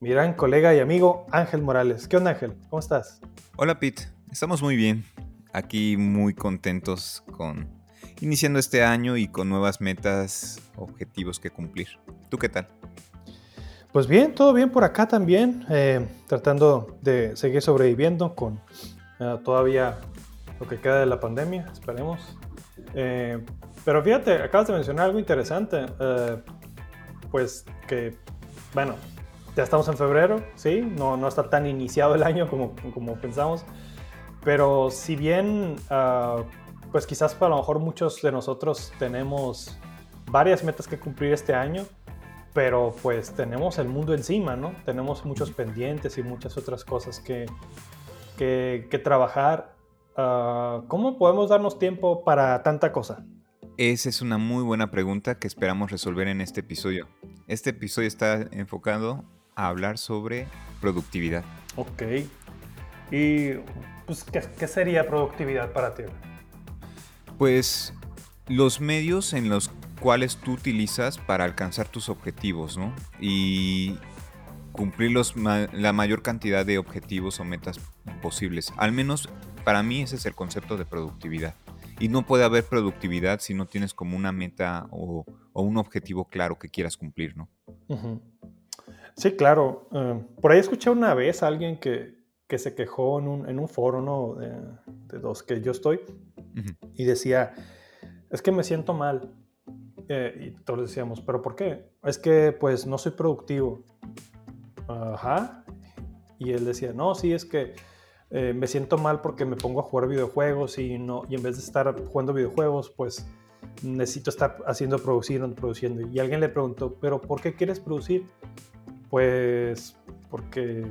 mi gran colega y amigo Ángel Morales. ¿Qué onda Ángel? ¿Cómo estás? Hola Pete, estamos muy bien. Aquí muy contentos con iniciando este año y con nuevas metas, objetivos que cumplir. ¿Tú qué tal? Pues bien, todo bien por acá también, eh, tratando de seguir sobreviviendo con eh, todavía lo que queda de la pandemia, esperemos. Eh, pero fíjate, acabas de mencionar algo interesante, pues que, bueno, ya estamos en febrero, ¿sí? No, no está tan iniciado el año como, como pensamos. Pero si bien, uh, pues quizás para lo mejor muchos de nosotros tenemos varias metas que cumplir este año, pero pues tenemos el mundo encima, ¿no? Tenemos muchos pendientes y muchas otras cosas que, que, que trabajar. Uh, ¿Cómo podemos darnos tiempo para tanta cosa? Esa es una muy buena pregunta que esperamos resolver en este episodio. Este episodio está enfocado a hablar sobre productividad. Ok. ¿Y pues, ¿qué, sería productividad para ti? Pues los medios en los cuales tú utilizas para alcanzar tus objetivos, ¿no? Y cumplir los la mayor cantidad de objetivos o metas posibles. Al menos para mí ese es el concepto de productividad. Y no puede haber productividad si no tienes como una meta o, un objetivo claro que quieras cumplir, ¿no? Sí, claro. Eh, por ahí escuché una vez a alguien que, que se quejó en un, en un foro ¿no? de, de, los que yo estoy y decía, es que me siento mal. Eh, y todos decíamos, ¿pero por qué? Es que pues no soy productivo. Ajá. Y él decía, no, sí, es que eh, me siento mal porque me pongo a jugar videojuegos y, no, y en vez de estar jugando videojuegos, pues necesito estar haciendo producir, produciendo. Y alguien le preguntó, ¿pero por qué quieres producir? Pues porque,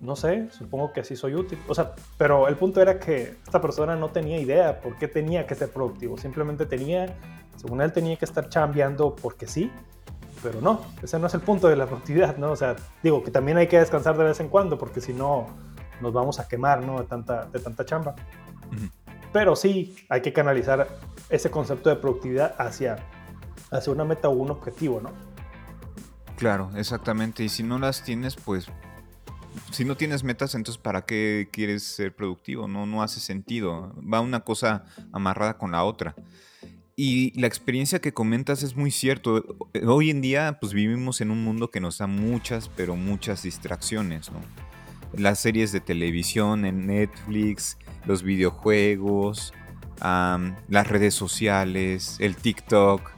no sé, supongo que así soy útil. O sea, pero el punto era que esta persona no tenía idea por qué tenía que ser productivo. Simplemente tenía, según él, tenía que estar chambeando porque sí. Pero no, ese no es el punto de la productividad, ¿no? O sea, digo que también hay que descansar de vez en cuando porque si no nos vamos a quemar, ¿no? De tanta, de tanta chamba. Pero sí hay que canalizar ese concepto de productividad hacia, hacia una meta o un objetivo, ¿no? Claro, exactamente. Y si no las tienes, pues si no tienes metas, entonces ¿para qué quieres ser productivo? No, no hace sentido. Va una cosa amarrada con la otra. Y la experiencia que comentas es muy cierto. Hoy en día, pues vivimos en un mundo que nos da muchas, pero muchas distracciones, ¿no? Las series de televisión en Netflix, los videojuegos, las redes sociales, el TikTok,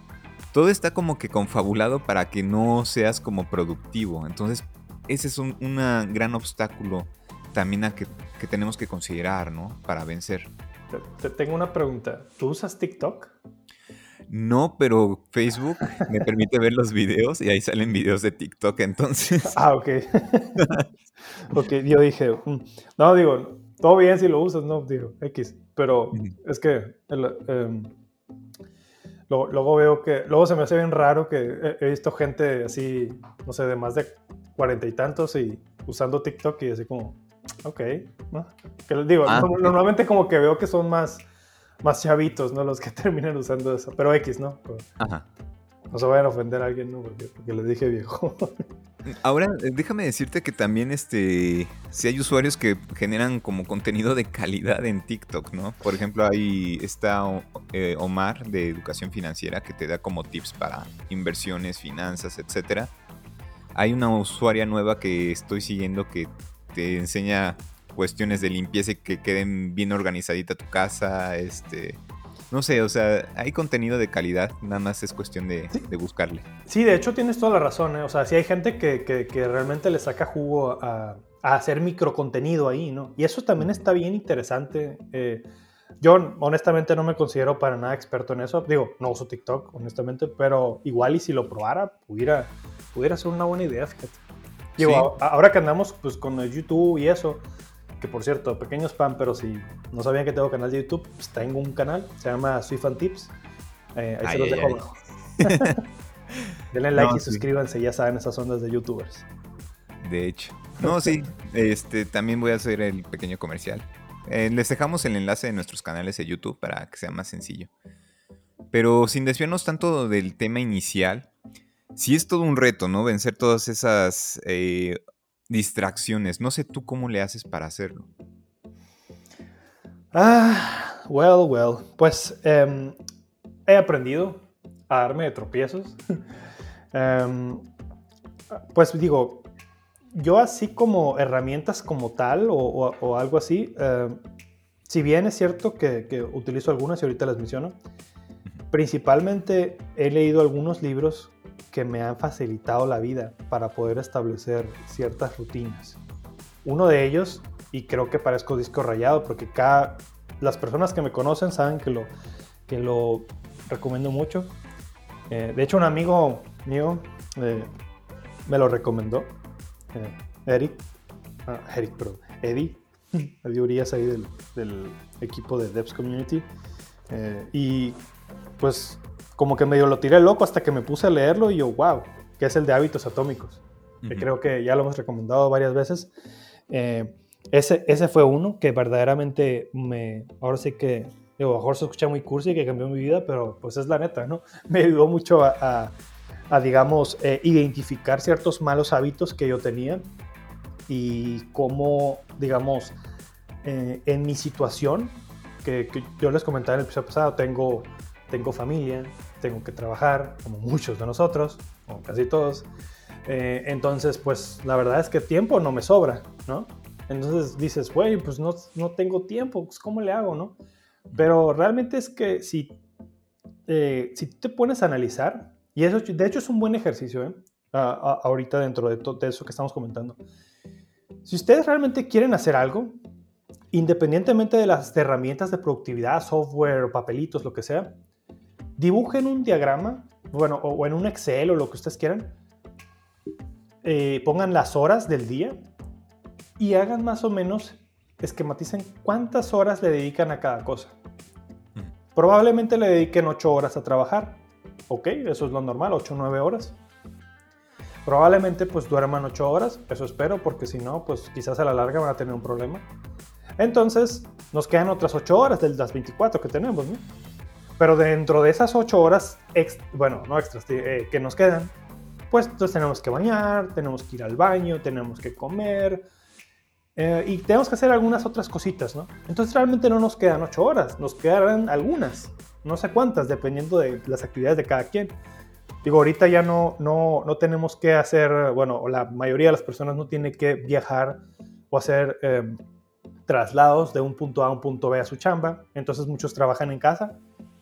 todo está como que confabulado para que no seas como productivo. Entonces, ese es un gran obstáculo también a que, tenemos que considerar, ¿no? Para vencer. Te, tengo una pregunta. ¿Tú usas TikTok? No, pero Facebook me permite ver los videos y ahí salen videos de TikTok, entonces. Ah, ok. ok, yo dije, mm, no, digo, todo bien si lo usas, no, digo, X, pero es que em, Luego, veo que, luego se me hace bien raro que he, visto gente así, no sé, de más de cuarenta y tantos y usando TikTok y así como, ok, ¿no? Que les digo, ah, normalmente como que veo que son más, más chavitos, ¿no? Los que terminan usando eso, pero X, ¿no? Ajá. No se vayan a ofender a alguien, ¿no? Porque, porque les dije viejo. Ahora, eh, déjame decirte que también este, si hay usuarios que generan como contenido de calidad en TikTok, ¿no? Por ejemplo, ahí está eh, Omar de Educación Financiera que te da como tips para inversiones, finanzas, etcétera. Hay una usuaria nueva que estoy siguiendo que te enseña cuestiones de limpieza y que queden bien organizadita tu casa, este, no sé, o sea, hay contenido de calidad, nada más es cuestión de, buscarle. Sí, de hecho tienes toda la razón, ¿eh? o sea, sí hay gente que, realmente le saca jugo a, hacer micro contenido ahí, ¿no? Y eso también está bien interesante. Eh, yo honestamente no me considero para nada experto en eso. Digo, no uso TikTok, honestamente, pero igual y si lo probara, pudiera, pudiera ser una buena idea, fíjate. Digo, ahora que andamos pues con el YouTube y eso, que por cierto, pequeño spam, pero si no sabían que tengo canal de YouTube, pues tengo un canal, se llama Swift and Tips. Eh, ahí se los dejo abajo. Denle like y suscríbanse, ya saben esas ondas de youtubers. De hecho. No, sí, este, también voy a hacer el pequeño comercial. Eh, les dejamos el enlace de nuestros canales de YouTube para que sea más sencillo. Pero sin desviarnos tanto del tema inicial, sí es todo un reto, ¿no? Vencer todas esas eh, distracciones. No sé tú cómo le haces para hacerlo. Ah, well, well. Pues em, he aprendido a darme de tropiezos. Em, pues digo, yo así como herramientas como tal o, algo así, em, si bien es cierto que, que, utilizo algunas y ahorita las menciono, principalmente he leído algunos libros que me han facilitado la vida para poder establecer ciertas rutinas. Uno de ellos, y creo que parezco disco rayado porque cada, las personas que me conocen saben que lo, que lo recomiendo mucho. Eh, de hecho, un amigo mío eh, me lo recomendó, eh, Eric, ah, Eric, perdón, Eddie, Eddie Urias ahí del, equipo de Devs Community. y pues como que medio lo tiré loco hasta que me puse a leerlo y yo, wow, que es el de hábitos atómicos, que creo que ya lo hemos recomendado varias veces. Eh, ese, ese fue uno que verdaderamente me, ahora sí que, digo, mejor se escucha muy cursi que cambió mi vida, pero pues es la neta, ¿no? Me ayudó mucho a, a, digamos, eh, identificar ciertos malos hábitos que yo tenía y cómo, digamos, eh, en mi situación, que, que, yo les comentaba en el episodio pasado, tengo, tengo familia, tengo que trabajar, como muchos de nosotros, o casi todos. Eh, entonces, pues la verdad es que tiempo no me sobra, ¿no? Entonces dices, güey, pues no, no tengo tiempo, pues ¿cómo le hago, no? Pero realmente es que si, eh, si te pones a analizar, y eso de hecho es un buen ejercicio, ¿eh? ahorita dentro de, todo eso que estamos comentando. Si ustedes realmente quieren hacer algo, independientemente de las herramientas de productividad, software, papelitos, lo que sea, dibujen un diagrama, bueno, o, en un Excel o lo que ustedes quieran, eh, pongan las horas del día y hagan más o menos, esquematicen cuántas horas le dedican a cada cosa. Probablemente le dediquen 8 horas a trabajar, ok, eso es lo normal, 8 o 9 horas. Probablemente pues duerman 8 horas, eso espero, porque si no, pues quizás a la larga van a tener un problema. Entonces, nos quedan otras 8 horas de las 24 que tenemos, ¿no? Pero dentro de esas ocho horas, bueno, no extras, eh, que nos quedan, pues entonces tenemos que bañar, tenemos que ir al baño, tenemos que comer eh, y tenemos que hacer algunas otras cositas, ¿no? Entonces realmente no nos quedan ocho horas, nos quedarán algunas, no sé cuántas, dependiendo de las actividades de cada quien. Digo, ahorita ya no, no, no tenemos que hacer, bueno, la mayoría de las personas no tiene que viajar o hacer em, traslados de un punto A a un punto B a su chamba, entonces muchos trabajan en casa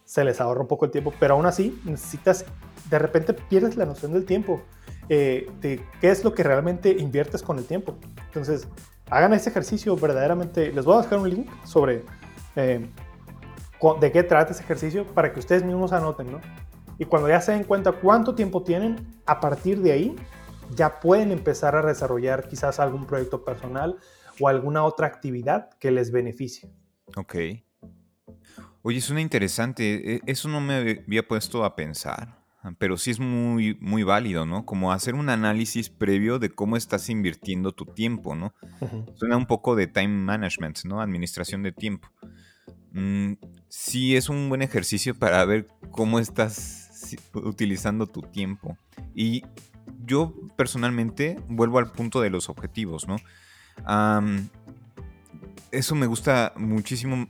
se les ahorra un poco el tiempo, pero aún así necesitas, de repente pierdes la noción del tiempo, eh, de qué es lo que realmente inviertes con el tiempo. Entonces, hagan ese ejercicio verdaderamente, les voy a dejar un link sobre eh, de qué trata ese ejercicio para que ustedes mismos anoten, ¿no? Y cuando ya se den cuenta cuánto tiempo tienen, a partir de ahí ya pueden empezar a desarrollar quizás algún proyecto personal o alguna otra actividad que les beneficie. Ok. Oye, suena interesante. E, eso no me había puesto a pensar, ah, pero sí es muy, muy válido, ¿no? Como hacer un análisis previo de cómo estás invirtiendo tu tiempo, ¿no? Suena un poco de time management, ¿no? Administración de tiempo. Mm, sí, es un buen ejercicio para ver cómo estás utilizando tu tiempo. Y yo personalmente vuelvo al punto de los objetivos, ¿no? eso me gusta muchísimo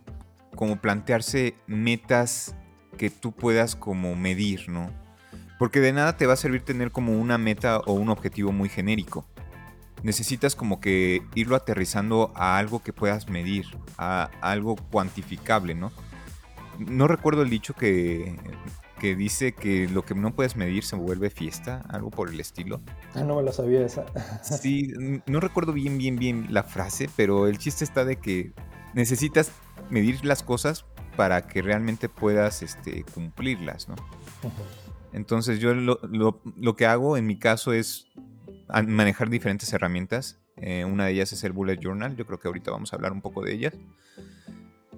como plantearse metas que tú puedas como medir, ¿no? Porque de nada te va a servir tener como una meta o un objetivo muy genérico. Necesitas como que irlo aterrizando a algo que puedas medir, a algo cuantificable, ¿no? No recuerdo el dicho que, que dice que lo que no puedes medir se vuelve fiesta, algo por el estilo. Ah, no me lo sabía esa. sí, no recuerdo bien, bien, bien la frase, pero el chiste está de que necesitas medir las cosas para que realmente puedas este, cumplirlas, ¿no? Entonces yo lo, que hago en mi caso es manejar diferentes herramientas. Eh, una de ellas es el Bullet Journal. Yo creo que ahorita vamos a hablar un poco de ellas.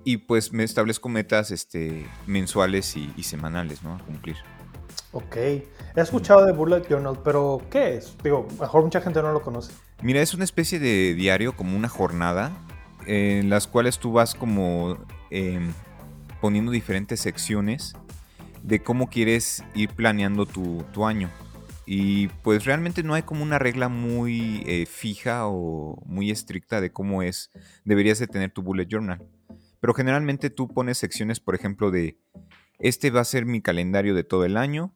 Y pues me establezco metas este, mensuales y, semanales, ¿no? A cumplir. Ok. He escuchado de Bullet Journal, pero ¿qué es? Digo, mejor mucha gente no lo conoce. Mira, es una especie de diario, como una jornada, en las cuales tú vas como em, poniendo diferentes secciones de cómo quieres ir planeando tu, año. Y pues realmente no hay como una regla muy eh, fija o muy estricta de cómo es, deberías de tener tu bullet journal. Pero generalmente tú pones secciones, por ejemplo, de este va a ser mi calendario de todo el año.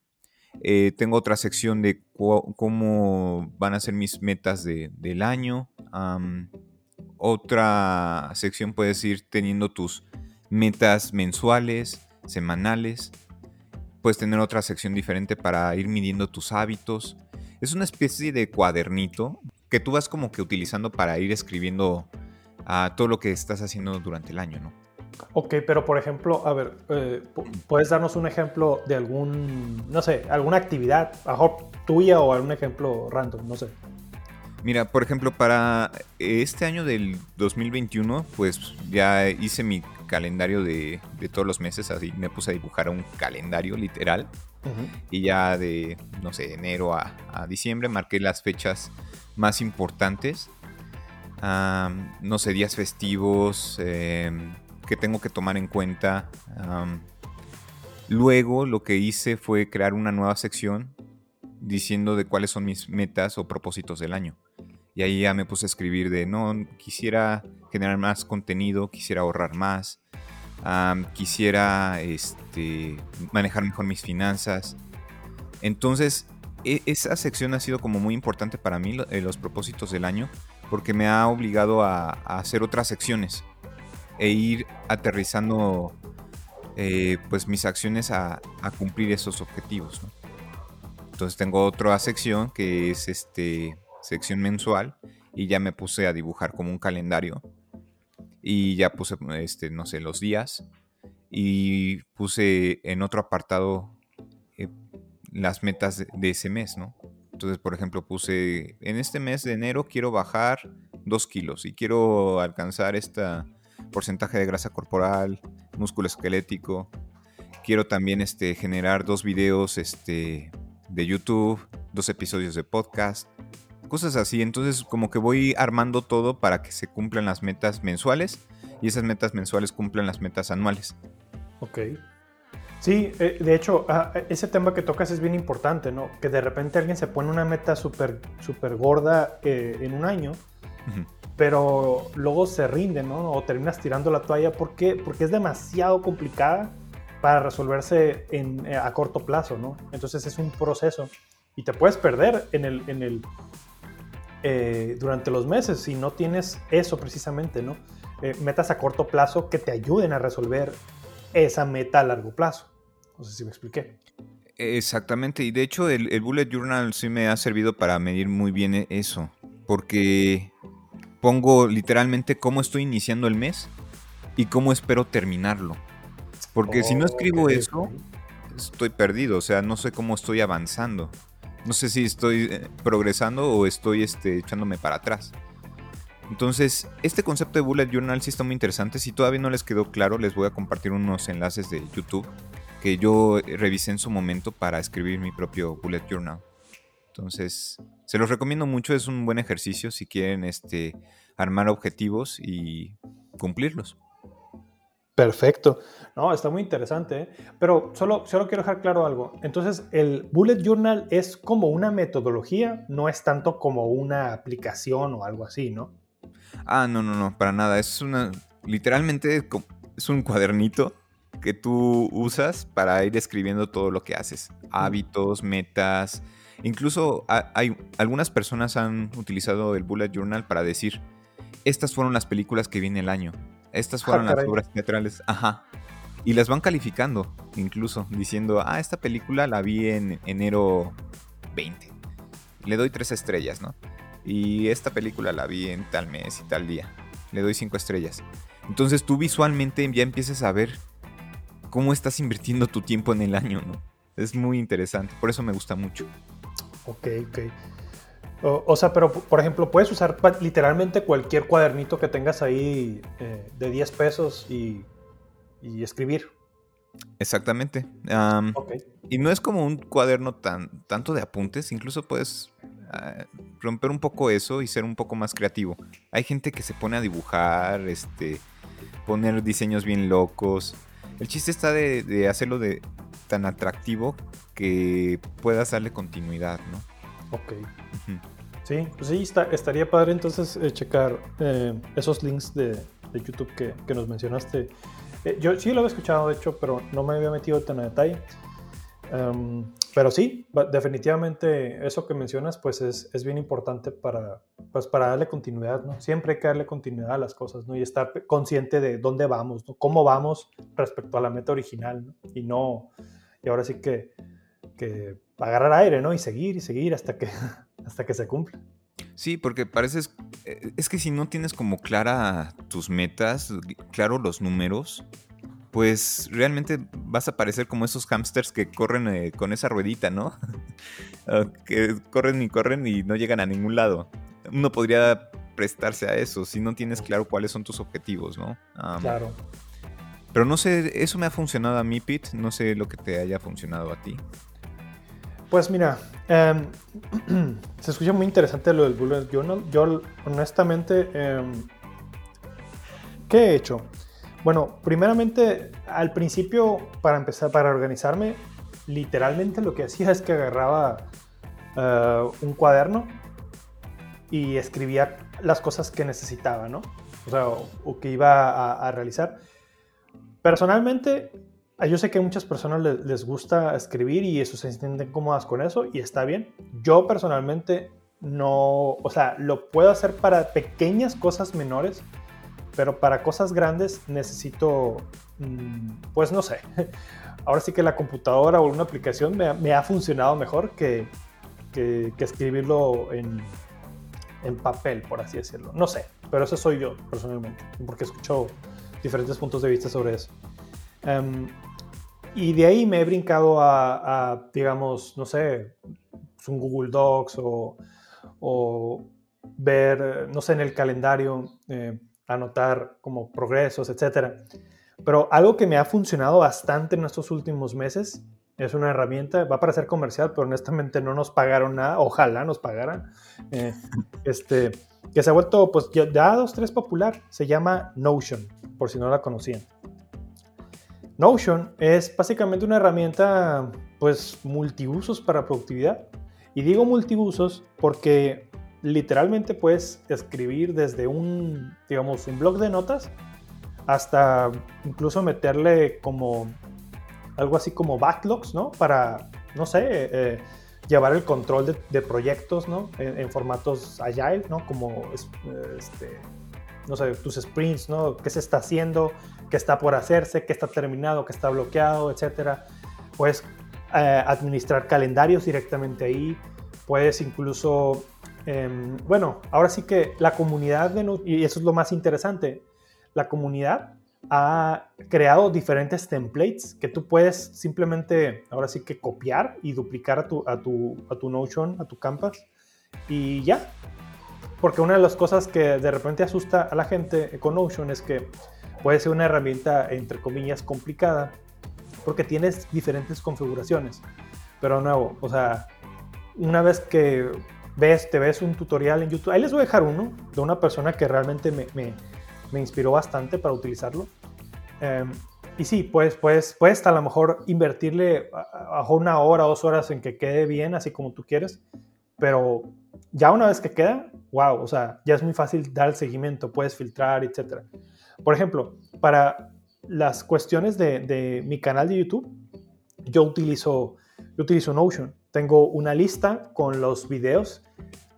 Eh, tengo otra sección de cómo van a ser mis metas del año. Otra sección puedes ir teniendo tus metas mensuales, semanales. Puedes tener otra sección diferente para ir midiendo tus hábitos. Es una especie de cuadernito que tú vas como que utilizando para ir escribiendo a todo lo que estás haciendo durante el año, ¿no? Ok, pero por ejemplo, a ver, eh, ¿puedes darnos un ejemplo de algún, no sé, alguna actividad, mejor tuya o algún ejemplo random, no sé? Mira, por ejemplo, para este año del 2021, pues ya hice mi calendario de, todos los meses, así me puse a dibujar un calendario literal. Y ya de, no sé, enero a, diciembre marqué las fechas más importantes. no sé, días festivos em, que tengo que tomar en cuenta. luego lo que hice fue crear una nueva sección diciendo de cuáles son mis metas o propósitos del año. Y ahí ya me puse a escribir de, no, quisiera generar más contenido, quisiera ahorrar más, quisiera este, manejar mejor mis finanzas. Entonces, e, esa sección ha sido como muy importante para mí, eh, los propósitos del año, porque me ha obligado a, hacer otras secciones e ir aterrizando eh, pues mis acciones a, cumplir esos objetivos. Entonces tengo otra sección que es este sección mensual y ya me puse a dibujar como un calendario y ya puse, este, no sé, los días y puse en otro apartado eh, las metas de, ese mes, ¿no? Entonces, por ejemplo, puse, en este mes de enero quiero bajar dos kilos y quiero alcanzar este porcentaje de grasa corporal, músculo esquelético. Quiero también este, generar dos videos este, de YouTube, dos episodios de podcast, cosas así. Entonces como que voy armando todo para que se cumplan las metas mensuales y esas metas mensuales cumplan las metas anuales. Ok. Sí, eh, de hecho, ah, ese tema que tocas es bien importante, ¿no? Que de repente alguien se pone una meta súper super gorda eh, en un año, pero luego se rinde, ¿no? O terminas tirando la toalla. ¿Por qué? Porque es demasiado complicada para resolverse en, eh, a corto plazo, ¿no? Entonces es un proceso y te puedes perder en el, en el, eh, durante los meses si no tienes eso precisamente, ¿no? Eh, metas a corto plazo que te ayuden a resolver esa meta a largo plazo. No sé si me expliqué. Exactamente, y de hecho el, Bullet Journal sí me ha servido para medir muy bien e-, eso, porque pongo literalmente cómo estoy iniciando el mes y cómo espero terminarlo. Porque si no escribo eso, estoy perdido, o sea, no sé cómo estoy avanzando. No sé si estoy eh, progresando o estoy este, echándome para atrás. Entonces, este concepto de Bullet Journal sí está muy interesante. Si todavía no les quedó claro, les voy a compartir unos enlaces de YouTube que yo revisé en su momento para escribir mi propio Bullet Journal. Entonces, se los recomiendo mucho, es un buen ejercicio si quieren este, armar objetivos y cumplirlos. Perfecto. No, está muy interesante. ¿eh? Pero solo, solo quiero dejar claro algo. Entonces, el Bullet Journal es como una metodología, no es tanto como una aplicación o algo así, ¿no? Ah, no, no, no, para nada. Es una. Literalmente es un cuadernito que tú usas para ir escribiendo todo lo que haces. Hábitos, metas. Incluso hay, algunas personas han utilizado el Bullet Journal para decir, estas fueron las películas que vi en el año estas fueron ah, las obras teatrales. Ajá. Y las van calificando, incluso, diciendo, ah, esta película la vi en enero 20. Le doy tres estrellas, ¿no? Y esta película la vi en tal mes y tal día. Le doy cinco estrellas. Entonces tú visualmente ya empiezas a ver cómo estás invirtiendo tu tiempo en el año, ¿no? Es muy interesante, por eso me gusta mucho. Ok, ok. O, sea, pero por ejemplo, puedes usar literalmente cualquier cuadernito que tengas ahí eh, de 10 pesos y, escribir. Exactamente. Y no es como un cuaderno tan tanto de apuntes, incluso puedes ah, romper un poco eso y ser un poco más creativo. Hay gente que se pone a dibujar, este, poner diseños bien locos. El chiste está de, hacerlo de tan atractivo que puedas darle continuidad, ¿no? Ok. Sí, pues sí, estaría padre entonces eh, checar eh, esos links de, YouTube que, nos mencionaste. Eh, yo sí lo había escuchado, de hecho, pero no me había metido tan a detalle. Em, pero sí, definitivamente eso que mencionas pues es, es, bien importante para, pues para darle continuidad, ¿no? Siempre hay que darle continuidad a las cosas, ¿no? Y estar consciente de dónde vamos, ¿no? Cómo vamos respecto a la meta original, ¿no? Y no, y ahora sí que, que agarrar aire, ¿no? Y seguir y seguir hasta que, hasta que se cumpla. Sí, porque pareces, eh, es que si no tienes como clara tus metas, claro los números, pues realmente vas a parecer como esos hamsters que corren eh, con esa ruedita, ¿no? Ah, que corren y corren y no llegan a ningún lado. Uno podría prestarse a eso si no tienes claro cuáles son tus objetivos, ¿no? claro. Pero no sé, eso me ha funcionado a mí, Pete. No sé lo que te haya funcionado a ti. Pues mira, em, se escucha muy interesante lo del Bullet Journal. Yo, honestamente, em, ¿qué he hecho? Bueno, primeramente, al principio, para empezar, para organizarme, literalmente lo que hacía es que agarraba eh, un cuaderno y escribía las cosas que necesitaba, ¿no? O sea, o, que iba a realizar. Personalmente, yo sé que a muchas personas les, gusta escribir y eso se sienten cómodas con eso y está bien. Yo personalmente no, o sea, lo puedo hacer para pequeñas cosas menores, pero para cosas grandes necesito, mm, pues no sé. Ahora sí que la computadora o una aplicación me, ha funcionado mejor que, que, escribirlo en, en, papel, por así decirlo. No sé, pero eso soy yo personalmente, porque escucho diferentes puntos de vista sobre eso. Em, y de ahí me he brincado a, digamos, no sé, un Google Docs o, o, ver, no sé, en el calendario, eh, anotar como progresos, etc. Pero algo que me ha funcionado bastante en estos últimos meses es una herramienta, va a parecer comercial, pero honestamente no nos pagaron nada, ojalá nos pagaran, eh, este, que se ha vuelto pues ya dos, tres popular, se llama Notion, por si no la conocían. Notion es básicamente una herramienta pues multiusos para productividad. Y digo multiusos porque literalmente puedes escribir desde un, digamos, un blog de notas hasta incluso meterle como algo así como backlogs, ¿no? Para, no sé, eh, llevar el control de, proyectos, ¿no? En, formatos agile, ¿no? Como, este, no sé, tus sprints, ¿no? ¿Qué se está haciendo? qué está por hacerse, qué está terminado, qué está bloqueado, etcétera. Puedes eh, administrar calendarios directamente ahí. Puedes incluso, em, bueno, ahora sí que la comunidad, y eso es lo más interesante, la comunidad ha creado diferentes templates que tú puedes simplemente, ahora sí que copiar y duplicar a tu, a tu, a tu Notion, a tu Canvas, y ya. Porque una de las cosas que de repente asusta a la gente con Notion es que puede ser una herramienta, entre comillas, complicada, porque tienes diferentes configuraciones. Pero nuevo, o sea, una vez que ves, te ves un tutorial en YouTube, ahí les voy a dejar uno de una persona que realmente me, me, me inspiró bastante para utilizarlo. Em, y sí, pues, pues, puedes a lo mejor invertirle a, una hora, dos horas en que quede bien, así como tú quieres, pero ya una vez que queda, wow, o sea, ya es muy fácil dar el seguimiento, puedes filtrar, etcétera. Por ejemplo, para las cuestiones de, mi canal de YouTube, yo utilizo, yo utilizo Notion. Tengo una lista con los videos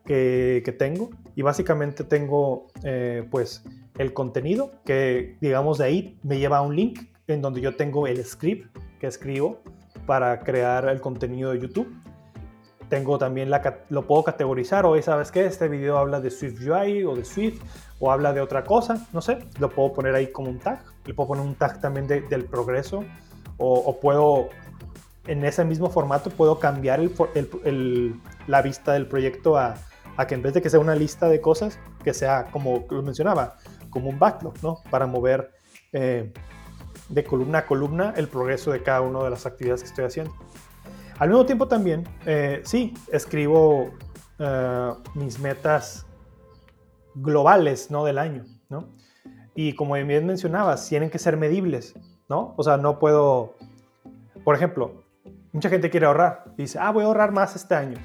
que, tengo y básicamente tengo eh, pues el contenido que digamos de ahí me lleva a un link en donde yo tengo el script que escribo para crear el contenido de YouTube. Tengo también la, lo puedo categorizar, o sabes qué, este video habla de Swift UI o de Swift, o habla de otra cosa, no sé, lo puedo poner ahí como un tag, le puedo poner un tag también del progreso, o, puedo, en ese mismo formato, puedo cambiar la vista del proyecto a, a que en vez de que sea una lista de cosas, que sea como lo mencionaba, como un backlog, ¿no? Para mover eh, de columna a columna el progreso de cada una de las actividades que estoy haciendo. Al mismo tiempo también, eh, sí, escribo eh, mis metas globales, ¿no? Del año, ¿no? Y como bien mencionabas, tienen que ser medibles, ¿no? O sea, no puedo, por ejemplo, mucha gente quiere ahorrar dice, ah, voy a ahorrar más este año.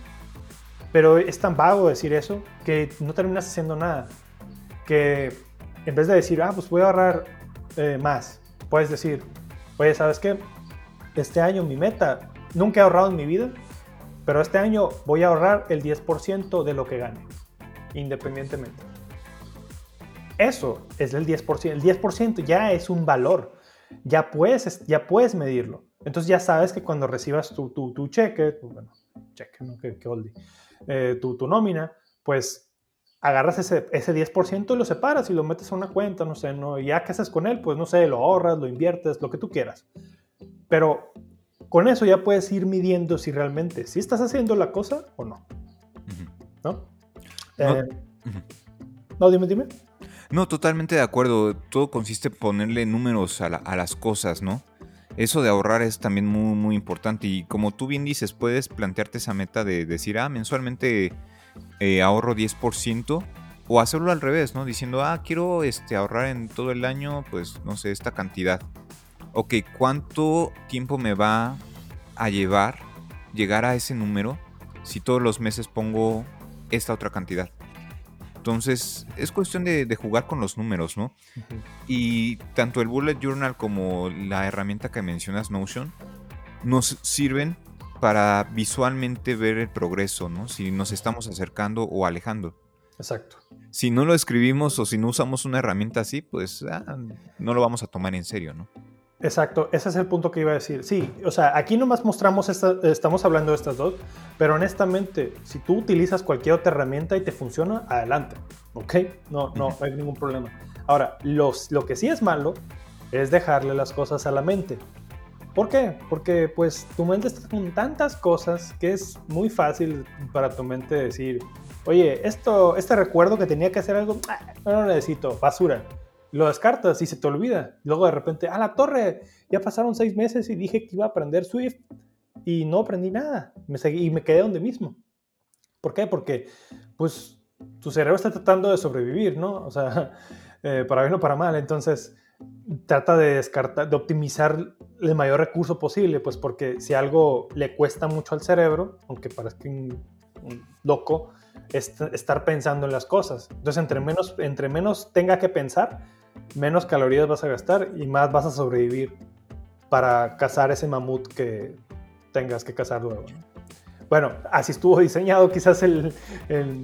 Pero es tan vago decir eso que no terminas haciendo nada. Que en vez de decir, ah, pues voy a ahorrar eh, más, puedes decir, oye, ¿sabes qué? Este año mi meta, nunca he ahorrado en mi vida, pero este año voy a ahorrar el 10% de lo que gane, independientemente. Eso es el 10%. El 10% ya es un valor. Ya puedes, ya puedes medirlo. Entonces ya sabes que cuando recibas tu, tu, tu cheque, bueno, cheque, no, que, eh, tu, tu, nómina, pues agarras ese, ese 10% y lo separas y lo metes a una cuenta, no sé, ¿no? Y ya que haces con él, pues no sé, lo ahorras, lo inviertes, lo que tú quieras. Pero con eso ya puedes ir midiendo si realmente, si estás haciendo la cosa o no. ¿No? No, eh, no dime, dime. No, totalmente de acuerdo. Todo consiste en ponerle números a, las cosas, ¿no? Eso de ahorrar es también muy, muy importante. Y como tú bien dices, puedes plantearte esa meta de decir, ah, mensualmente eh, ahorro 10%. O hacerlo al revés, ¿no? Diciendo, ah, quiero este, ahorrar en todo el año, pues, no sé, esta cantidad. Ok, ¿cuánto tiempo me va a llevar llegar a ese número si todos los meses pongo esta otra cantidad? Entonces, es cuestión de, jugar con los números, ¿no? Y tanto el Bullet Journal como la herramienta que mencionas, Notion, nos sirven para visualmente ver el progreso, ¿no? Si nos estamos acercando o alejando. Exacto. Si no lo escribimos o si no usamos una herramienta así, pues ah, no lo vamos a tomar en serio, ¿no? Exacto, ese es el punto que iba a decir. Sí, o sea, aquí nomás mostramos, esta, estamos hablando de estas dos, pero honestamente, si tú utilizas cualquier otra herramienta y te funciona, adelante, ¿ok? No, no, hay ningún problema. Ahora, los, lo que sí es malo es dejarle las cosas a la mente. ¿Por qué? Porque pues tu mente está con tantas cosas que es muy fácil para tu mente decir, oye, esto, este recuerdo que tenía que hacer algo, ah, no lo necesito, basura lo descartas y se te olvida. Luego de repente, a la torre, ya pasaron seis meses y dije que iba a aprender Swift y no aprendí nada. Me seguí, y me quedé donde mismo. ¿Por qué? Porque, pues, tu cerebro está tratando de sobrevivir, ¿no? O sea, eh, para bien o para mal. Entonces, trata de descartar, de optimizar el mayor recurso posible, pues porque si algo le cuesta mucho al cerebro, aunque parezca un loco, es estar pensando en las cosas. Entonces, entre menos, entre menos tenga que pensar, menos calorías vas a gastar y más vas a sobrevivir para cazar ese mamut que tengas que cazar luego. Bueno, así estuvo diseñado quizás el,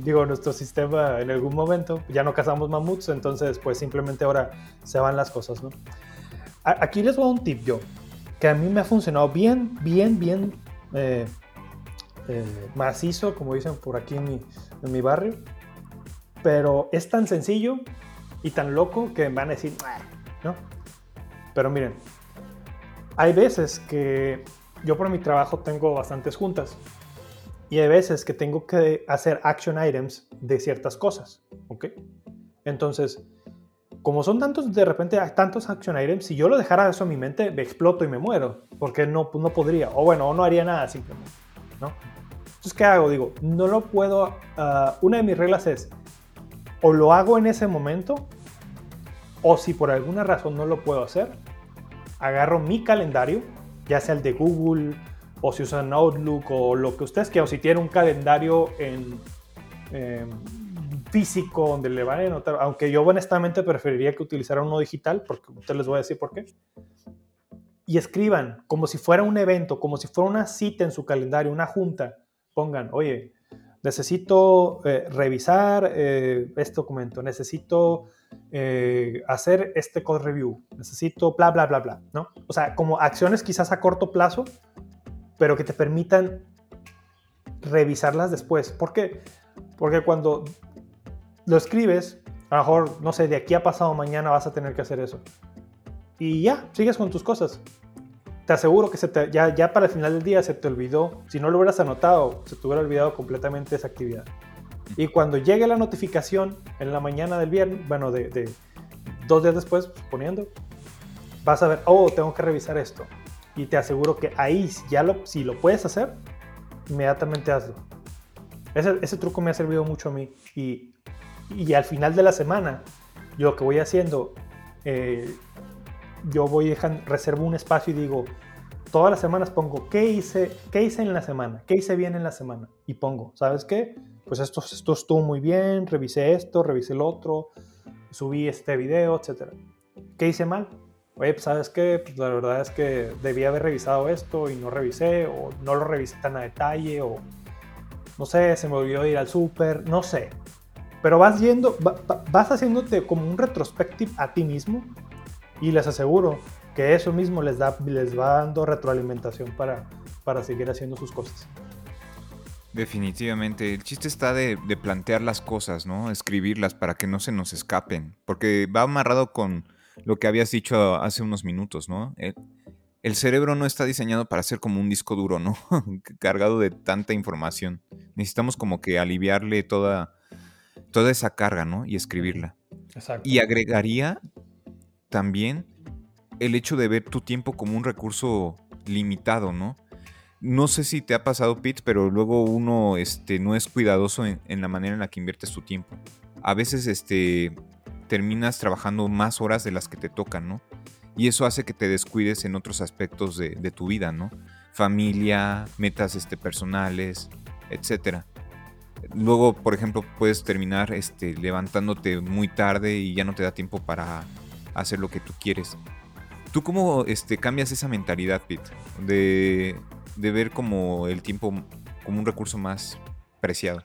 digo, nuestro sistema en algún momento. Ya no cazamos mamuts, entonces pues simplemente ahora se van las cosas, ¿no? Aquí les voy a un tip yo, que a mí me ha funcionado bien, bien, bien eh, eh, macizo, como dicen por aquí en mi barrio. Pero es tan sencillo y tan loco que van a decir, ¿no? Pero miren, hay veces que yo por mi trabajo tengo bastantes juntas y hay veces que tengo que hacer action items de ciertas cosas, ¿ok? Entonces, como son tantos, de repente hay tantos action items, si yo lo dejara eso en mi mente, me exploto y me muero, porque no, no podría, o bueno, no haría nada simplemente, ¿no? Entonces, ¿qué hago? Digo, no lo puedo, ah, una de mis reglas es, o lo hago en ese momento, o si por alguna razón no lo puedo hacer, agarro mi calendario, ya sea el de Google, o si usan Outlook, o lo que ustedes quieran, si tienen un calendario en, em, físico donde le van a anotar, aunque yo honestamente preferiría que utilizara uno digital, porque ustedes les voy a decir por qué. Y escriban como si fuera un evento, como si fuera una cita en su calendario, una junta. Pongan, oye, necesito eh, revisar eh, este documento, necesito eh, hacer este code review, necesito bla, bla, bla, bla, ¿no? O sea, como acciones quizás a corto plazo, pero que te permitan revisarlas después. ¿Por qué? Porque cuando lo escribes, a lo mejor, no sé, de aquí a pasado mañana vas a tener que hacer eso. Y ya, sigues con tus cosas te aseguro que se ya, ya para el final del día se te olvidó, si no lo hubieras anotado, se te hubiera olvidado completamente esa actividad. Y cuando llegue la notificación en la mañana del viernes, bueno, de, dos días después, poniendo, vas a ver, oh, tengo que revisar esto. Y te aseguro que ahí, ya lo, si lo puedes hacer, inmediatamente hazlo. Ese, ese truco me ha servido mucho a mí. Y, y al final de la semana, yo lo que voy haciendo, eh, yo voy dejando, reservo un espacio y digo, todas las semanas pongo, ¿qué hice, ¿qué hice en la semana? ¿Qué hice bien en la semana? Y pongo, ¿sabes qué? Pues esto, esto estuvo muy bien, revisé esto, revisé el otro, subí este video, etc. ¿Qué hice mal? Oye, pues, ¿sabes qué? Pues la verdad es que debía haber revisado esto y no revisé, o no lo revisé tan a detalle, o no sé, se me olvidó ir al súper, no sé. Pero vas yendo, vas haciéndote como un retrospective a ti mismo y les aseguro que eso mismo les, da, les va dando retroalimentación para, para seguir haciendo sus cosas. Definitivamente, el chiste está de, plantear las cosas, ¿no? Escribirlas para que no se nos escapen, porque va amarrado con lo que habías dicho hace unos minutos, ¿no? El, el cerebro no está diseñado para ser como un disco duro, ¿no? Cargado de tanta información. Necesitamos como que aliviarle toda, toda esa carga, ¿no? Y escribirla. Exacto. Y agregaría también el hecho de ver tu tiempo como un recurso limitado, ¿no? No sé si te ha pasado, Pete, pero luego uno este, no es cuidadoso en, la manera en la que inviertes tu tiempo. A veces este, terminas trabajando más horas de las que te tocan, ¿no? Y eso hace que te descuides en otros aspectos de, tu vida, ¿no? Familia, metas este, personales, etc. Luego, por ejemplo, puedes terminar este, levantándote muy tarde y ya no te da tiempo para hacer lo que tú quieres. ¿Tú cómo este, cambias esa mentalidad, Pete? De, ver como el tiempo como un recurso más preciado.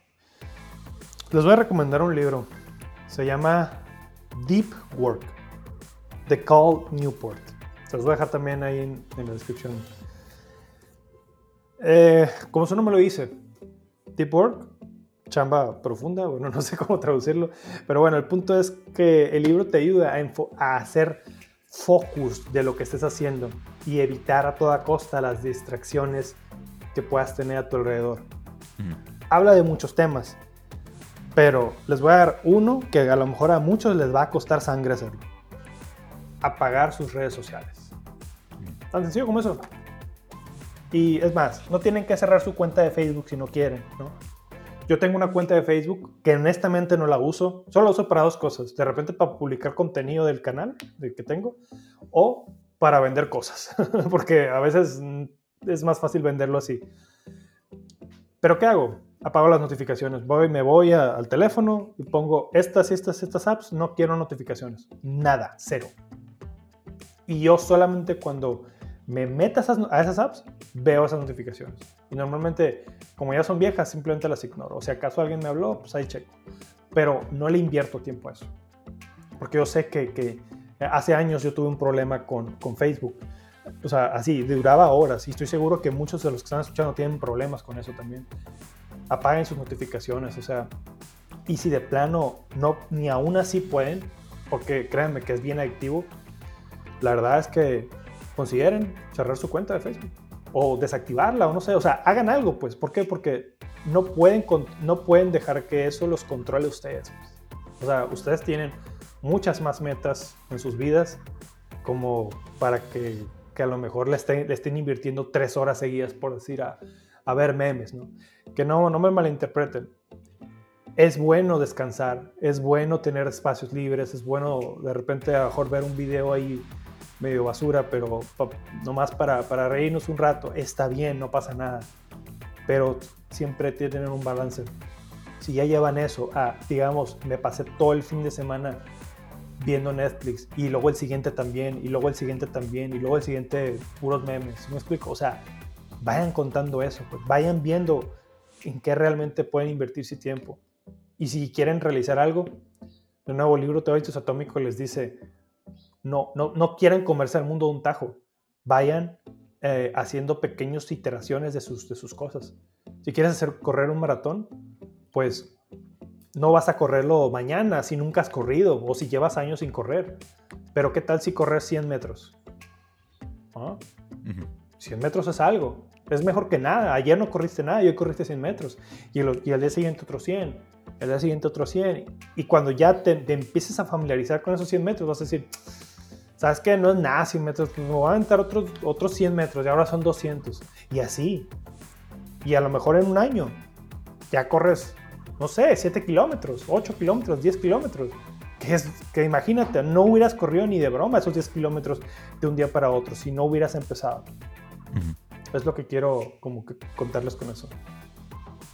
Les voy a recomendar un libro. Se llama Deep Work, de Call Newport. Se los voy a dejar también ahí en, la descripción. Eh, como su nombre lo dice, Deep Work, chamba profunda, bueno, no sé cómo traducirlo, pero bueno, el punto es que el libro te ayuda a, a hacer focus de lo que estés haciendo y evitar a toda costa las distracciones que puedas tener a tu alrededor. Habla de muchos temas, pero les voy a dar uno que a lo mejor a muchos les va a costar sangre hacerlo. Apagar sus redes sociales. Tan sencillo como eso. Y es más, no tienen que cerrar su cuenta de Facebook si no quieren, ¿no? Yo tengo una cuenta de Facebook que honestamente no la uso. Solo la uso para dos cosas. De repente para publicar contenido del canal del que tengo o para vender cosas. Porque a veces es más fácil venderlo así. Pero ¿qué hago? Apago las notificaciones. Voy, me voy al teléfono y pongo estas, estas, estas apps. No quiero notificaciones. Nada. Cero. Y yo solamente cuando me metas a esas apps, veo esas notificaciones. Y normalmente, como ya son viejas, simplemente las ignoro. O si acaso alguien me habló, pues ahí checo. Pero no le invierto tiempo a eso. Porque yo sé que, hace años yo tuve un problema con, con, Facebook. O sea, así, duraba horas. Y estoy seguro que muchos de los que están escuchando tienen problemas con eso también. Apaguen sus notificaciones. O sea, y si de plano no, ni aún así pueden, porque créanme que es bien adictivo, la verdad es que consideren cerrar su cuenta de Facebook o desactivarla o no sé, o sea, hagan algo, pues, ¿por qué? Porque no pueden, no pueden dejar que eso los controle ustedes. Pues. O sea, ustedes tienen muchas más metas en sus vidas como para que, que a lo mejor le estén, le estén, invirtiendo tres horas seguidas, por decir, a, a ver memes, ¿no? Que no, no me malinterpreten. Es bueno descansar, es bueno tener espacios libres, es bueno de repente a lo mejor ver un video ahí medio basura, pero nomás para, para reírnos un rato, está bien, no pasa nada. Pero siempre tiene que tener un balance. Si ya llevan eso, a, digamos, me pasé todo el fin de semana viendo Netflix y luego el siguiente también, y luego el siguiente también, y luego el siguiente puros memes, ¿me explico? O sea, vayan contando eso, pues vayan viendo en qué realmente pueden invertir su tiempo. Y si quieren realizar algo, el nuevo libro Teorías Atómicos les dice, no, no, no quieran comerse el mundo de un tajo. Vayan eh, haciendo pequeñas iteraciones de sus, de sus cosas. Si quieres hacer correr un maratón, pues no vas a correrlo mañana si nunca has corrido o si llevas años sin correr. Pero ¿qué tal si correr 100 metros? 100 ¿Ah? metros es algo. Es mejor que nada. Ayer no corriste nada y hoy corriste 100 metros. Y, y al día siguiente otros 100. el día siguiente otros 100. Y cuando ya te, empieces a familiarizar con esos 100 metros, vas a decir, ¿sabes qué? No es nada 100 metros, me voy a aventar otros, otros 100 metros y ahora son 200. Y así. Y a lo mejor en un año ya corres, no sé, 7 kilómetros, 8 kilómetros, 10 kilómetros. Que, es, que imagínate, no hubieras corrido ni de broma esos 10 kilómetros de un día para otro si no hubieras empezado. Es lo que quiero como que contarles con eso.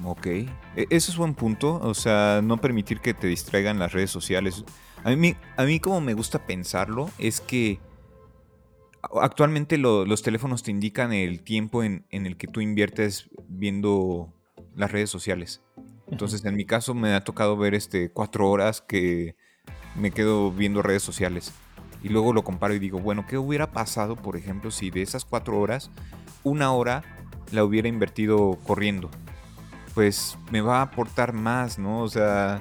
Ok, e, ese es buen punto, o sea, no permitir que te distraigan las redes sociales. A mí, a mí como me gusta pensarlo es que actualmente los teléfonos te indican el tiempo en, en, el que tú inviertes viendo las redes sociales. Entonces, en mi caso me ha tocado ver este cuatro horas que me quedo viendo redes sociales. Y luego lo comparo y digo, bueno, ¿qué hubiera pasado, por ejemplo, si de esas cuatro horas, una hora la hubiera invertido corriendo? Pues me va a aportar más, ¿no? O sea,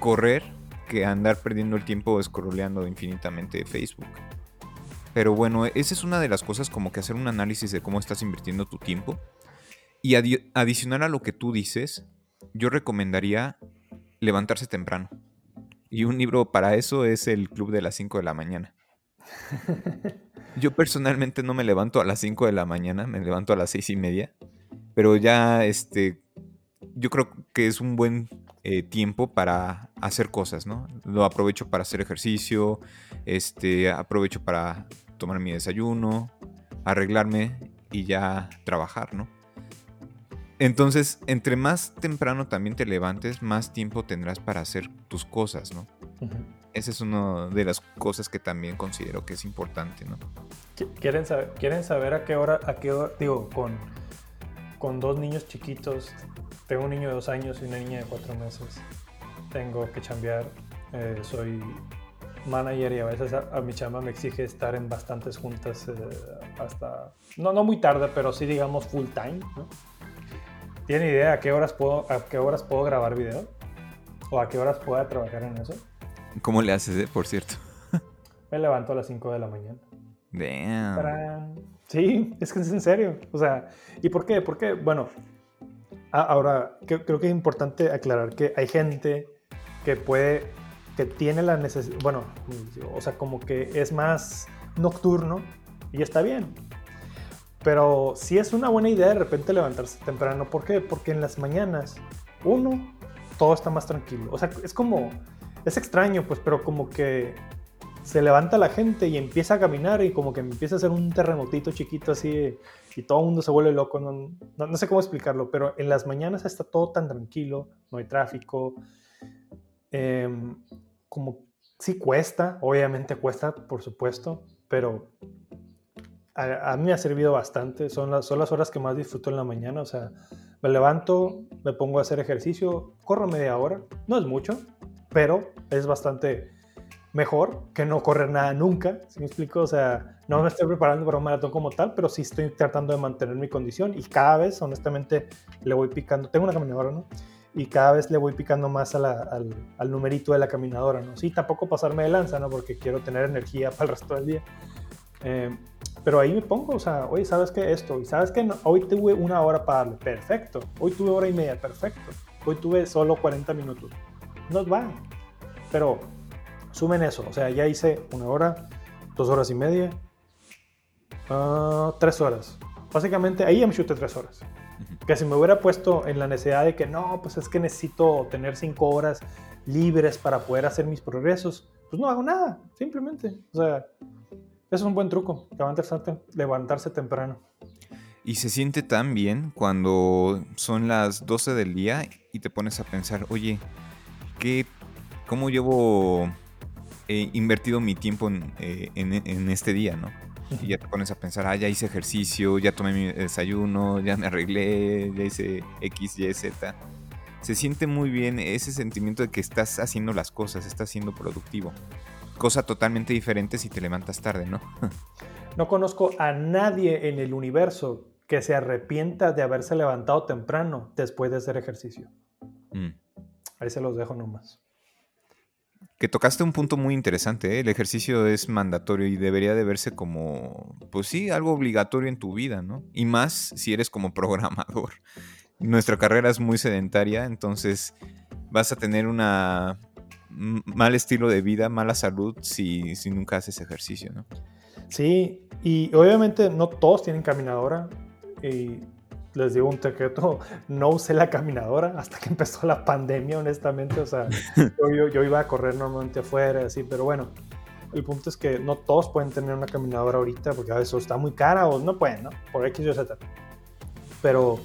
correr que andar perdiendo el tiempo escroleando infinitamente Facebook. Pero bueno, esa es una de las cosas como que hacer un análisis de cómo estás invirtiendo tu tiempo. Y adicional a lo que tú dices, yo recomendaría levantarse temprano. Y un libro para eso es el Club de las 5 de la mañana. Yo personalmente no me levanto a las 5 de la mañana, me levanto a las 6 y media. Pero ya, este, yo creo que es un buen eh, tiempo para hacer cosas, ¿no? Lo aprovecho para hacer ejercicio, este, aprovecho para tomar mi desayuno, arreglarme y ya trabajar, ¿no? Entonces, entre más temprano también te levantes, más tiempo tendrás para hacer tus cosas, ¿no? Esa es una de las cosas que también considero que es importante, ¿no? ¿Quieren saber, ¿quieren saber a qué hora, a qué hora, digo, con, con dos niños chiquitos, tengo un niño de dos años y una niña de cuatro meses, tengo que chambear, eh, soy manager y a veces a, mi chamba me exige estar en bastantes juntas eh, hasta, no, no muy tarde, pero sí digamos full time, ¿no? ¿Tienen idea a qué horas puedo, a qué horas puedo grabar video? ¿O a qué horas puedo trabajar en eso? ¿Cómo le haces, eh, por cierto? Me levanto a las 5 de la mañana. Damn. Sí, es que es en serio. O sea, ¿y por qué? Porque, bueno, ahora creo que es importante aclarar que hay gente que puede, que tiene la necesidad, bueno, o sea, como que es más nocturno y está bien. Pero sí es una buena idea de repente levantarse temprano. ¿Por qué? Porque en las mañanas, uno, todo está más tranquilo. O sea, es como, es extraño, pues, pero como que se levanta la gente y empieza a caminar y como que empieza a hacer un terremotito chiquito así y todo el mundo se vuelve loco. No, no, sé cómo explicarlo, pero en las mañanas está todo tan tranquilo, no hay tráfico. Em, como sí cuesta, obviamente cuesta, por supuesto, pero a, mí me ha servido bastante. Son las, son las horas que más disfruto en la mañana. O sea, me levanto, me pongo a hacer ejercicio, corro media hora. No es mucho, pero es bastante mejor que no correr nada nunca. ¿Sí me explico? O sea, no me estoy preparando para un maratón como tal, pero sí estoy tratando de mantener mi condición y cada vez, honestamente, le voy picando. Tengo una caminadora, ¿no? y cada vez le voy picando más al, al, numerito de la caminadora, ¿no? Sí, tampoco pasarme de lanza, ¿no? Porque quiero tener energía para el resto del día. Eh, pero ahí me pongo, o sea, oye, ¿sabes qué? Esto, y ¿sabes qué? hoy tuve una hora para darle, perfecto. Hoy tuve hora y media, perfecto. Hoy tuve solo 40 minutos. Nos va. Pero sumen eso, o sea, ya hice una hora, dos horas y media, uh, tres horas. Básicamente ahí me chuté tres horas. Que si me hubiera puesto en la necesidad de que no, pues es que necesito tener cinco horas libres para poder hacer mis progresos, pues no hago nada, simplemente. O sea, es un buen truco, levantarse, levantarse temprano. Y se siente tan bien cuando son las 12 del día y te pones a pensar, oye, ¿qué, ¿cómo llevo eh, invertido mi tiempo en, eh, en, este día, no? Y ya te pones a pensar, ah, ya hice ejercicio, ya tomé mi desayuno, ya me arreglé, ya hice X, Y, Z. Se siente muy bien ese sentimiento de que estás haciendo las cosas, estás siendo productivo cosa totalmente diferente si te levantas tarde, ¿no? no conozco a nadie en el universo que se arrepienta de haberse levantado temprano después de hacer ejercicio. Mm. Ahí se los dejo nomás. Que tocaste un punto muy interesante, ¿eh? el ejercicio es mandatorio y debería de verse como, pues sí, algo obligatorio en tu vida, ¿no? Y más si eres como programador. Nuestra carrera es muy sedentaria, entonces vas a tener una mal estilo de vida, mala salud si, si nunca haces ejercicio, ¿no? Sí, y obviamente no todos tienen caminadora. Y les digo un secreto, no usé la caminadora hasta que empezó la pandemia, honestamente. O sea, yo, yo, iba a correr normalmente afuera, así, pero bueno, el punto es que no todos pueden tener una caminadora ahorita porque a veces está muy cara o no pueden, ¿no? Por X y Z. Pero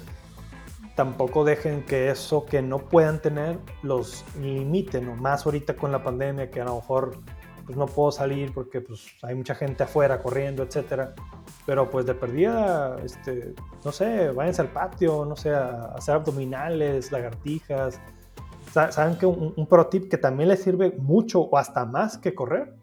tampoco dejen que eso que no puedan tener los limiten, ¿no? Más ahorita con la pandemia que a lo mejor pues no puedo salir porque pues hay mucha gente afuera corriendo, etcétera. Pero pues de perdida, este, no sé, váyanse al patio, no sé, a hacer abdominales, lagartijas. ¿Saben que un, un pro tip que también les sirve mucho o hasta más que correr?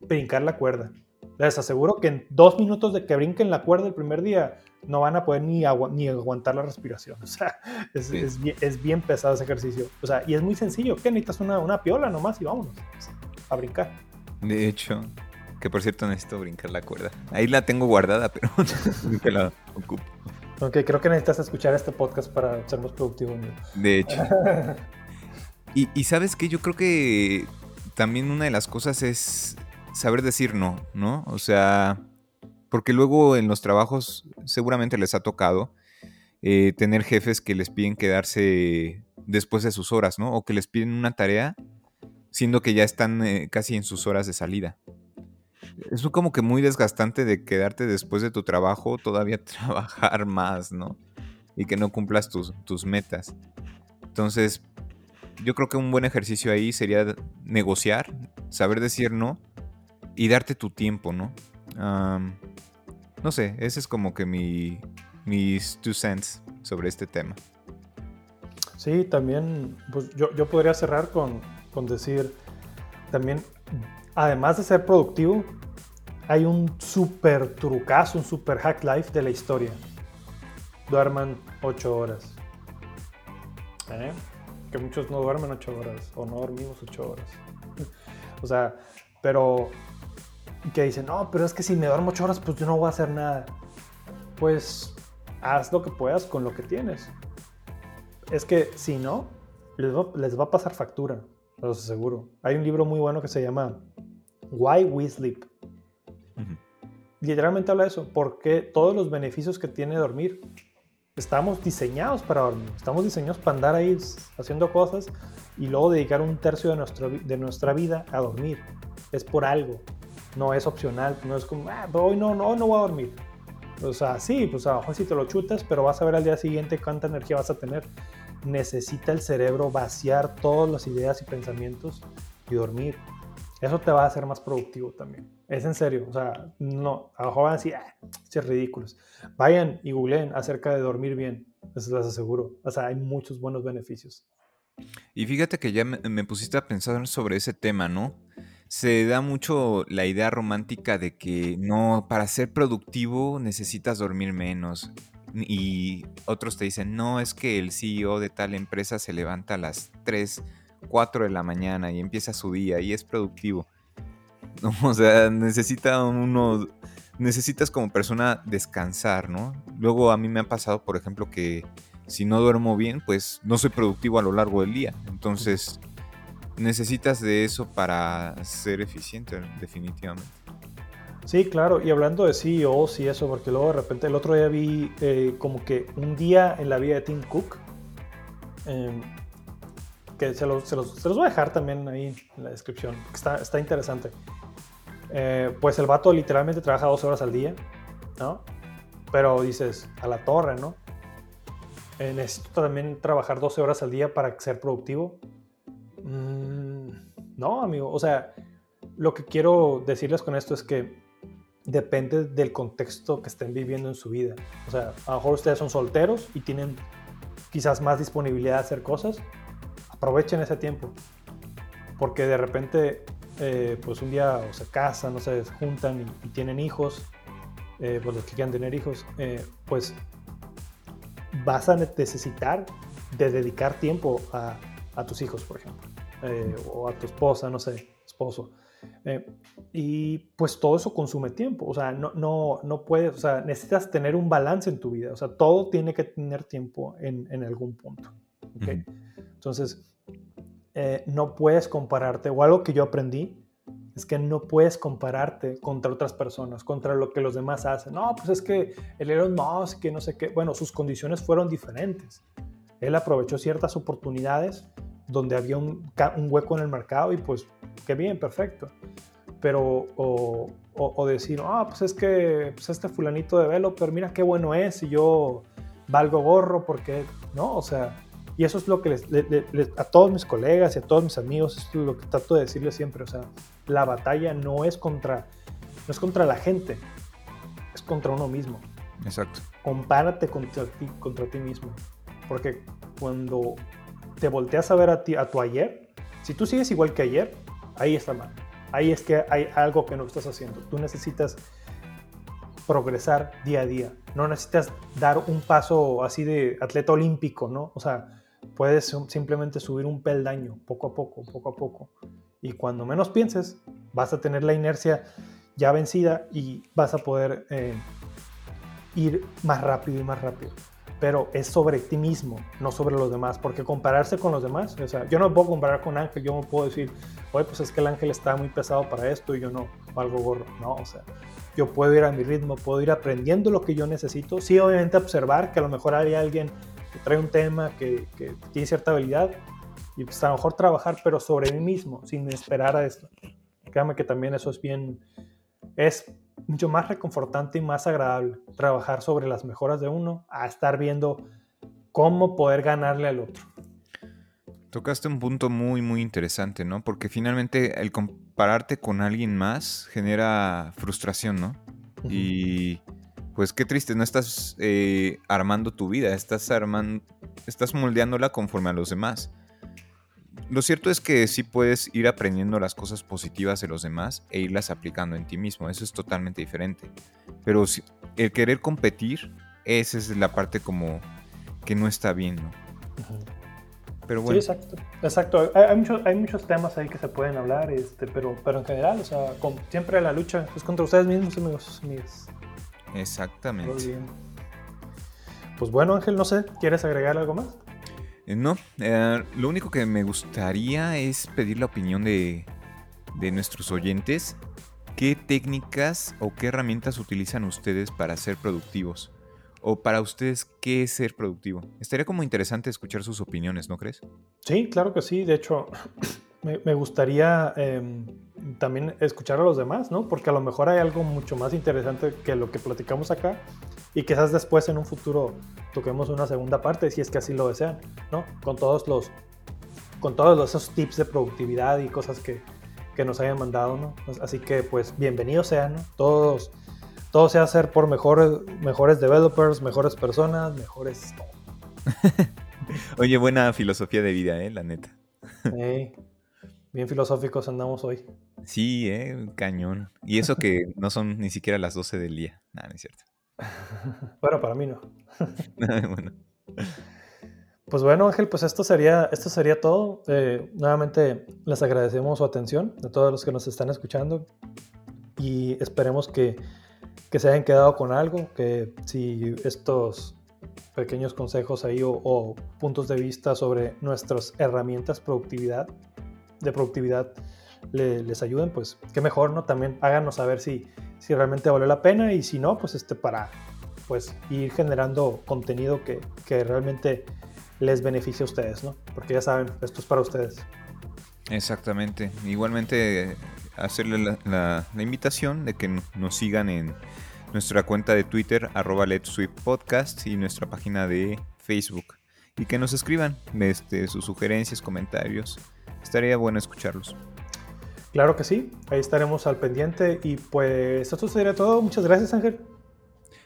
brincar la cuerda. Les aseguro que en dos minutos de que brinquen la cuerda el primer día, no van a poder ni, ni aguantar la respiración. O sea, es, es, bien, es, bien, pesado ese ejercicio. O sea, y es muy sencillo. que necesitas una, una piola nomás y vámonos a brincar. De hecho, que por cierto necesito brincar la cuerda. Ahí la tengo guardada, pero nunca la ocupo. Ok, creo que necesitas escuchar este podcast para ser más productivo. De hecho. y, y sabes que yo creo que también una de las cosas es saber decir no, ¿no? O sea, porque luego en los trabajos seguramente les ha tocado eh, tener jefes que les piden quedarse después de sus horas, ¿no? O que les piden una tarea siendo que ya están eh, casi en sus horas de salida. Es como que muy desgastante de quedarte después de tu trabajo, todavía trabajar más, ¿no? Y que no cumplas tus, tus metas. Entonces, yo creo que un buen ejercicio ahí sería negociar, saber decir no y darte tu tiempo, ¿no? no sé, ese es como que mi, mis two cents sobre este tema. Sí, también, pues yo, yo podría cerrar con, con decir, también, además de ser productivo, hay un super trucazo, un super hack life de la historia. Duerman 8 horas. ¿Eh? Que muchos no duermen 8 horas o no dormimos 8 horas. o sea, pero que dicen, no, pero es que si me duermo ocho horas, pues yo no voy a hacer nada. Pues haz lo que puedas con lo que tienes. Es que si no, les va, a pasar factura, los aseguro. Hay un libro muy bueno que se llama Why We Sleep. Literalmente habla de eso, porque todos los beneficios que tiene dormir. Estamos diseñados para dormir, estamos diseñados para andar ahí haciendo cosas y luego dedicar un tercio de, nuestro, de nuestra vida a dormir. Es por algo no es opcional, no es como, ah, hoy no, no, no voy a dormir. O sea, sí, pues a lo mejor si te lo chutas, pero vas a ver al día siguiente cuánta energía vas a tener. Necesita el cerebro vaciar todas las ideas y pensamientos y dormir. Eso te va a hacer más productivo también. Es en serio. O sea, no, a lo mejor van a decir, ah, es ridículos. Vayan y googleen acerca de dormir bien. Eso les aseguro. O sea, hay muchos buenos beneficios. Y fíjate que ya me pusiste a pensar sobre ese tema, ¿no? se da mucho la idea romántica de que no, para ser productivo necesitas dormir menos. Y otros te dicen, no, es que el CEO de tal empresa se levanta a las 3, 4 de la mañana y empieza su día y es productivo. o sea, necesita uno, necesitas como persona descansar, ¿no? Luego a mí me ha pasado, por ejemplo, que si no duermo bien, pues no soy productivo a lo largo del día. Entonces necesitas de eso para ser eficiente, definitivamente. Sí, claro, y hablando de CEOs y eso, porque luego de repente el otro día vi eh, como que un día en la vida de Tim Cook, em, que se los, se, voy a dejar también ahí en la descripción, está, está interesante. Eh, pues el vato literalmente trabaja 12 horas al día, ¿no? Pero dices, a la torre, ¿no? Eh, necesito también trabajar 12 horas al día para ser productivo. Mm, no, amigo. O sea, lo que quiero decirles con esto es que depende del contexto que estén viviendo en su vida. O sea, a lo mejor ustedes son solteros y tienen quizás más disponibilidad de hacer cosas. Aprovechen ese tiempo. Porque de repente, eh, pues un día o se casan, o se juntan y, tienen hijos, eh, pues los que quieran tener hijos, eh, pues vas a necesitar de dedicar tiempo a, a tus hijos, por ejemplo. Eh, o a tu esposa, no sé, esposo. Y pues todo eso consume tiempo, o sea, no, no, no puedes, o sea, necesitas tener un balance en tu vida, o sea, todo tiene que tener tiempo en, en algún punto. ¿okay? Entonces, eh, no puedes compararte, o algo que yo aprendí, es que no puedes compararte contra otras personas, contra lo que los demás hacen. No, pues es que el Elon Musk, que no sé qué, bueno, sus condiciones fueron diferentes. Él aprovechó ciertas oportunidades donde había un, hueco en el mercado y pues qué bien, perfecto. Pero, o, decir, ah, pues es que pues este fulanito de developer, mira qué bueno es y yo valgo gorro porque, ¿no? O sea, y eso es lo que les, a todos mis colegas y a todos mis amigos, es lo que trato de decirles siempre, o sea, la batalla no es contra, no es contra la gente, es contra uno mismo. Exacto. Compárate contra ti, contra ti mismo, porque cuando te volteas a ver a, ti, a tu ayer, si tú sigues igual que ayer, ahí está mal. Ahí es que hay algo que no estás haciendo. Tú necesitas progresar día a día. No necesitas dar un paso así de atleta olímpico, ¿no? O sea, puedes simplemente subir un peldaño poco a poco, poco a poco. Y cuando menos pienses, vas a tener la inercia ya vencida y vas a poder eh, ir más rápido y más rápido. Pero es sobre ti mismo, no sobre los demás, porque compararse con los demás, o sea, yo no puedo comparar con Ángel, yo no puedo decir, oye, pues es que el Ángel está muy pesado para esto y yo no, algo gorro, no, o sea, yo puedo ir a mi ritmo, puedo ir aprendiendo lo que yo necesito, sí, obviamente observar que a lo mejor hay alguien trae un tema, que, tiene cierta habilidad y pues a lo mejor trabajar, pero sobre mí mismo, sin esperar a esto. Créame que también eso es bien, es mucho más reconfortante y más agradable trabajar sobre las mejoras de uno a estar viendo cómo poder ganarle al otro. Tocaste un punto muy, muy interesante, ¿no? Porque finalmente el compararte con alguien más genera frustración, ¿no? Y pues qué triste, no estás eh, armando tu vida, estás armando, estás moldeándola conforme a los demás. Lo cierto es que sí puedes ir aprendiendo las cosas positivas de los demás e irlas aplicando en ti mismo, eso es totalmente diferente. Pero el querer competir, esa es la parte como que no está bien, ¿no? Pero bueno. Sí, exacto. Exacto. Hay, muchos, hay muchos temas ahí que se pueden hablar, este, pero, pero en general, o sea, siempre la lucha es contra ustedes mismos, amigos, mis, Exactamente. Pues bueno, Ángel, no sé, ¿quieres agregar algo más? Eh, no, eh, lo único que me gustaría es pedir la opinión de, de nuestros oyentes. ¿Qué técnicas o qué herramientas utilizan ustedes para ser productivos? O para ustedes, ¿qué es ser productivo? Estaría como interesante escuchar sus opiniones, ¿no crees? Sí, claro que sí. De hecho, me, gustaría em, también escuchar a los demás, ¿no? Porque a lo mejor hay algo mucho más interesante que lo que platicamos acá y quizás después en un futuro toquemos una segunda parte, si es que así lo desean, ¿no? Con todos los, con todos esos tips de productividad y cosas que, que nos hayan mandado, ¿no? Así que pues bienvenidos sean, ¿no? Todos, todo sea hacer por mejores, mejores developers, mejores personas, mejores... Oye, buena filosofía de vida, ¿eh? La neta. Sí. Bien filosóficos andamos hoy. Sí, eh, cañón. Y eso que no son ni siquiera las 12 del día. Nada, no es cierto. bueno, para mí no. bueno. Pues bueno, Ángel, pues esto sería, esto sería todo. Eh, nuevamente les agradecemos su atención a todos los que nos están escuchando y esperemos que, que se hayan quedado con algo, que si estos pequeños consejos ahí o, puntos de vista sobre nuestras herramientas productividad de productividad les ayuden, pues qué mejor, ¿no? También háganos saber si, si realmente vale la pena y si no, pues este para pues ir generando contenido que, que realmente les beneficie a ustedes, ¿no? Porque ya saben, esto es para ustedes. Exactamente. Igualmente hacerle la, la, invitación de que nos sigan en nuestra cuenta de Twitter, arroba Podcast y nuestra página de Facebook. Y que nos escriban este, sus sugerencias, comentarios estaría bueno escucharlos. Claro que sí, ahí estaremos al pendiente y pues esto sería todo. Muchas gracias Ángel.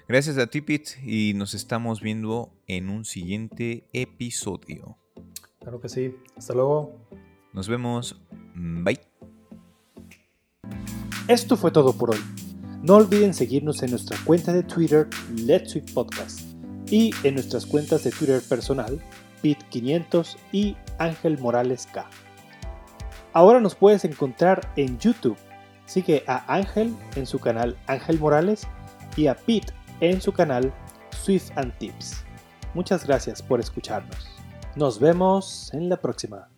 Gracias a ti Pete y nos estamos viendo en un siguiente episodio. Claro que sí, hasta luego. Nos vemos, bye. Esto fue todo por hoy. No olviden seguirnos en nuestra cuenta de Twitter Let's Sweet Podcast y en nuestras cuentas de Twitter personal Pete500 y Ángel Morales K. Ahora nos puedes encontrar en YouTube. Sigue a Ángel en su canal Ángel Morales y a Pete en su canal Swift and Tips. Muchas gracias por escucharnos. Nos vemos en la próxima.